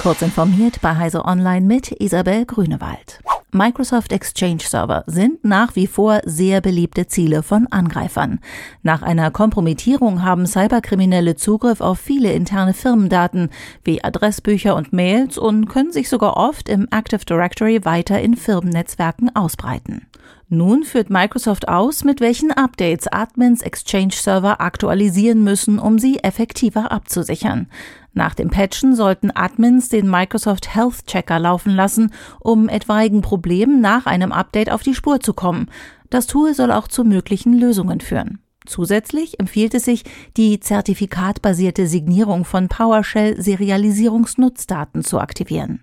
Kurz informiert bei Heise Online mit Isabel Grünewald. Microsoft Exchange Server sind nach wie vor sehr beliebte Ziele von Angreifern. Nach einer Kompromittierung haben Cyberkriminelle Zugriff auf viele interne Firmendaten wie Adressbücher und Mails und können sich sogar oft im Active Directory weiter in Firmennetzwerken ausbreiten. Nun führt Microsoft aus, mit welchen Updates Admins Exchange Server aktualisieren müssen, um sie effektiver abzusichern. Nach dem Patchen sollten Admins den Microsoft Health Checker laufen lassen, um etwaigen Problemen nach einem Update auf die Spur zu kommen. Das Tool soll auch zu möglichen Lösungen führen. Zusätzlich empfiehlt es sich, die zertifikatbasierte Signierung von PowerShell-Serialisierungsnutzdaten zu aktivieren.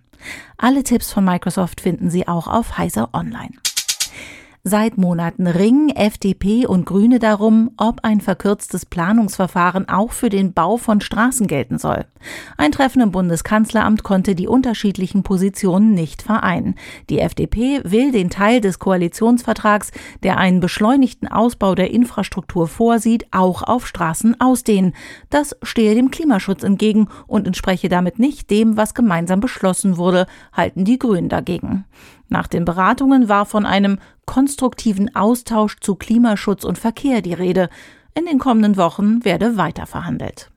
Alle Tipps von Microsoft finden Sie auch auf Heiser Online. Seit Monaten ringen FDP und Grüne darum, ob ein verkürztes Planungsverfahren auch für den Bau von Straßen gelten soll. Ein Treffen im Bundeskanzleramt konnte die unterschiedlichen Positionen nicht vereinen. Die FDP will den Teil des Koalitionsvertrags, der einen beschleunigten Ausbau der Infrastruktur vorsieht, auch auf Straßen ausdehnen. Das stehe dem Klimaschutz entgegen und entspreche damit nicht dem, was gemeinsam beschlossen wurde, halten die Grünen dagegen. Nach den Beratungen war von einem konstruktiven Austausch zu Klimaschutz und Verkehr die Rede. In den kommenden Wochen werde weiter verhandelt.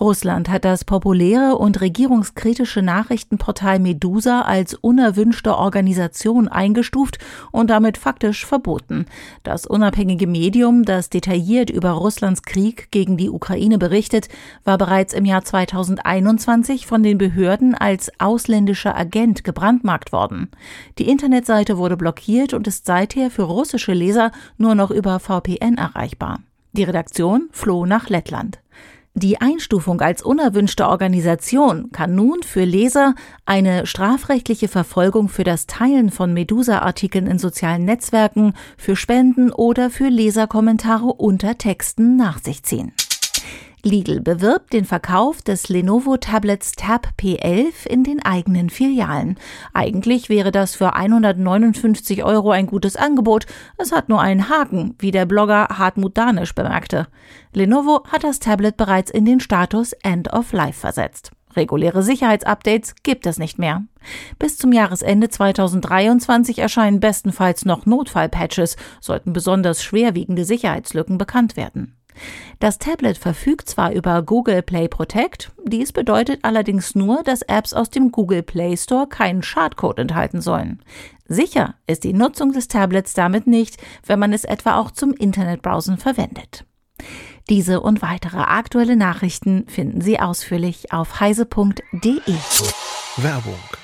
Russland hat das populäre und regierungskritische Nachrichtenportal Medusa als unerwünschte Organisation eingestuft und damit faktisch verboten. Das unabhängige Medium, das detailliert über Russlands Krieg gegen die Ukraine berichtet, war bereits im Jahr 2021 von den Behörden als ausländischer Agent gebrandmarkt worden. Die Internetseite wurde blockiert und ist seither für russische Leser nur noch über VPN erreichbar. Die Redaktion floh nach Lettland. Die Einstufung als unerwünschte Organisation kann nun für Leser eine strafrechtliche Verfolgung für das Teilen von Medusa-Artikeln in sozialen Netzwerken, für Spenden oder für Leserkommentare unter Texten nach sich ziehen. Lidl bewirbt den Verkauf des Lenovo Tablets Tab P11 in den eigenen Filialen. Eigentlich wäre das für 159 Euro ein gutes Angebot. Es hat nur einen Haken, wie der Blogger Hartmut Danisch bemerkte. Lenovo hat das Tablet bereits in den Status End of Life versetzt. Reguläre Sicherheitsupdates gibt es nicht mehr. Bis zum Jahresende 2023 erscheinen bestenfalls noch Notfallpatches, sollten besonders schwerwiegende Sicherheitslücken bekannt werden. Das Tablet verfügt zwar über Google Play Protect, dies bedeutet allerdings nur, dass Apps aus dem Google Play Store keinen Schadcode enthalten sollen. Sicher ist die Nutzung des Tablets damit nicht, wenn man es etwa auch zum Internetbrowsen verwendet. Diese und weitere aktuelle Nachrichten finden Sie ausführlich auf heise.de. Werbung